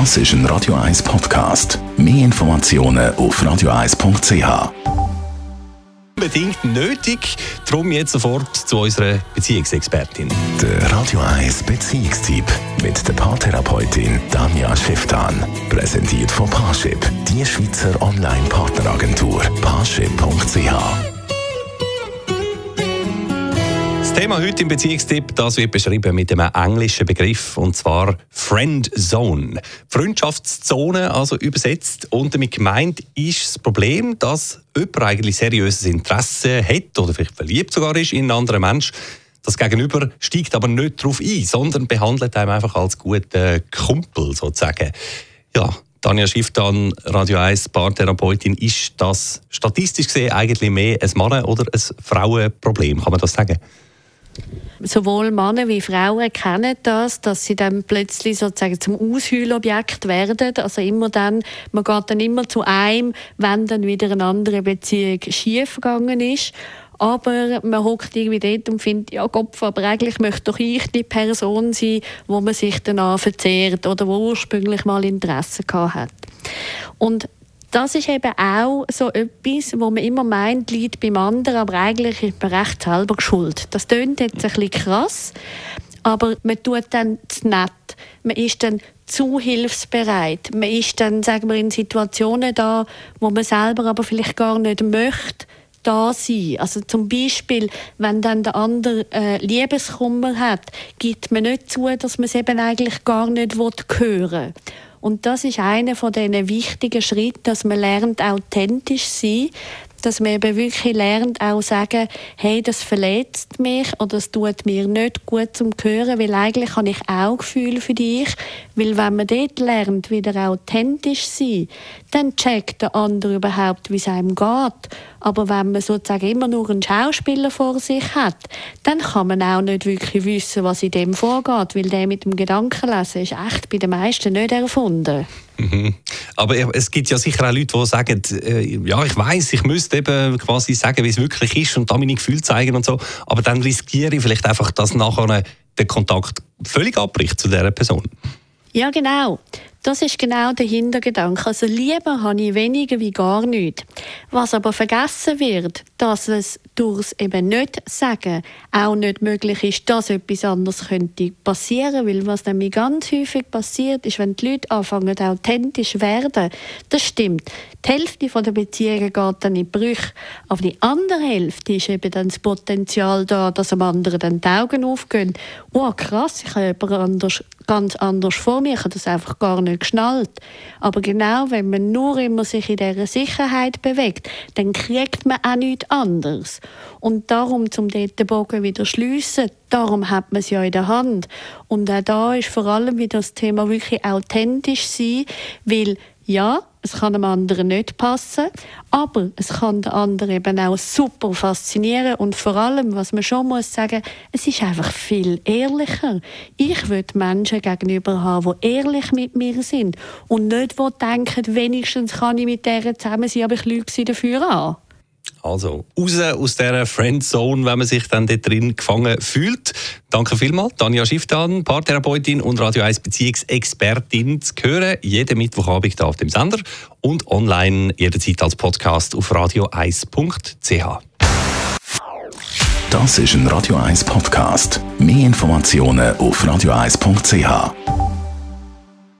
Das ist ein Radio 1 Podcast. Mehr Informationen auf radio1.ch. Unbedingt nötig. Darum jetzt sofort zu unserer Beziehungsexpertin. Der Radio 1 Beziehungstyp mit der Paartherapeutin Danja Schifftan. Präsentiert von Paarship, die Schweizer Online-Partneragentur. Paarship.ch Thema heute im Beziehungstipp, das wird beschrieben mit einem englischen Begriff und zwar Friend Zone. Freundschaftszone, also übersetzt. Und damit gemeint ist das Problem, dass jemand eigentlich seriöses Interesse hat oder vielleicht verliebt sogar ist in einen anderen Menschen. Das Gegenüber steigt aber nicht darauf ein, sondern behandelt einem einfach als guten Kumpel sozusagen. Ja, Tanja Schifftan, Radio 1 Paartherapeutin, ist das statistisch gesehen eigentlich mehr ein Mann- oder ein Frauenproblem? Kann man das sagen? Sowohl Männer wie Frauen kennen das, dass sie dann plötzlich sozusagen zum Aushüllobjekt werden. Also immer dann, man geht dann immer zu einem, wenn dann wieder eine andere Beziehung schiefgegangen ist. Aber man hockt irgendwie dort und findet, ja Gott, aber eigentlich möchte doch ich die Person sein, wo man sich danach verzehrt oder wo ursprünglich mal Interesse gehabt hat. Und das ist eben auch so etwas, wo man immer meint, liegt beim anderen, aber eigentlich ist man recht selber schuld. Das klingt jetzt ein bisschen krass, aber man tut dann zu nett. Man ist dann zu hilfsbereit. Man ist dann, sagen wir, in Situationen da, wo man selber aber vielleicht gar nicht möchte da sein. Also zum Beispiel, wenn dann der andere äh, Liebeskummer hat, gibt man nicht zu, dass man es eben eigentlich gar nicht hören will. Und das ist einer von diesen wichtigen Schritten, dass man lernt, authentisch zu sein, dass man eben wirklich lernt, auch sagen, hey, das verletzt mich oder das tut mir nicht gut zum Hören, weil eigentlich habe ich auch Gefühl für dich. Weil wenn man dort lernt, wieder authentisch sein, dann checkt der andere überhaupt, wie es einem geht. Aber wenn man sozusagen immer nur einen Schauspieler vor sich hat, dann kann man auch nicht wirklich wissen, was in dem vorgeht, weil der mit dem Gedankenlesen ist echt bei den meisten nicht erfunden. Mhm. Aber es gibt ja sicher auch Leute, die sagen, äh, ja, ich weiß, ich müsste eben quasi sagen, wie es wirklich ist und da meine Gefühle zeigen und so, aber dann riskiere ich vielleicht einfach, dass nachher der Kontakt völlig abbricht zu dieser Person. Ja, genau. Das ist genau der Hintergedanke. Also lieber habe ich weniger wie gar nichts. Was aber vergessen wird, dass es durchs eben nicht sagen auch nicht möglich ist, dass etwas anderes könnte passieren, weil was nämlich ganz häufig passiert, ist, wenn die Leute anfangen authentisch werden, das stimmt. Die Hälfte der Beziehungen geht dann in Brüche, aber die andere Hälfte ist eben dann das Potenzial da, dass am anderen dann die Augen aufgehen. Oh krass, ich habe jemand anders, ganz anders vor mir, ich habe das einfach gar nicht geschnallt. Aber genau, wenn man nur immer sich in dieser Sicherheit bewegt, dann kriegt man auch nichts anderes. Und darum, zum dort den Bogen wieder schliessen, darum hat man es ja in der Hand. Und auch da ist vor allem wieder das Thema wirklich authentisch sein, weil ja, es kann einem anderen nicht passen, aber es kann den anderen eben auch super faszinieren und vor allem, was man schon muss sagen, es ist einfach viel ehrlicher. Ich will Menschen gegenüber haben, die ehrlich mit mir sind und nicht, die denken, wenigstens kann ich mit der zusammen sein, aber ich lüge sie dafür an. Also raus aus dieser Friendzone, wenn man sich dann dort drin gefangen fühlt. Danke vielmals, Tanja Schifftan, Paartherapeutin und Radio 1 Beziehungsexpertin zu hören. Jeden Mittwochabend hier auf dem Sender und online jederzeit als Podcast auf radio1.ch. Das ist ein Radio 1 Podcast. Mehr Informationen auf radio1.ch.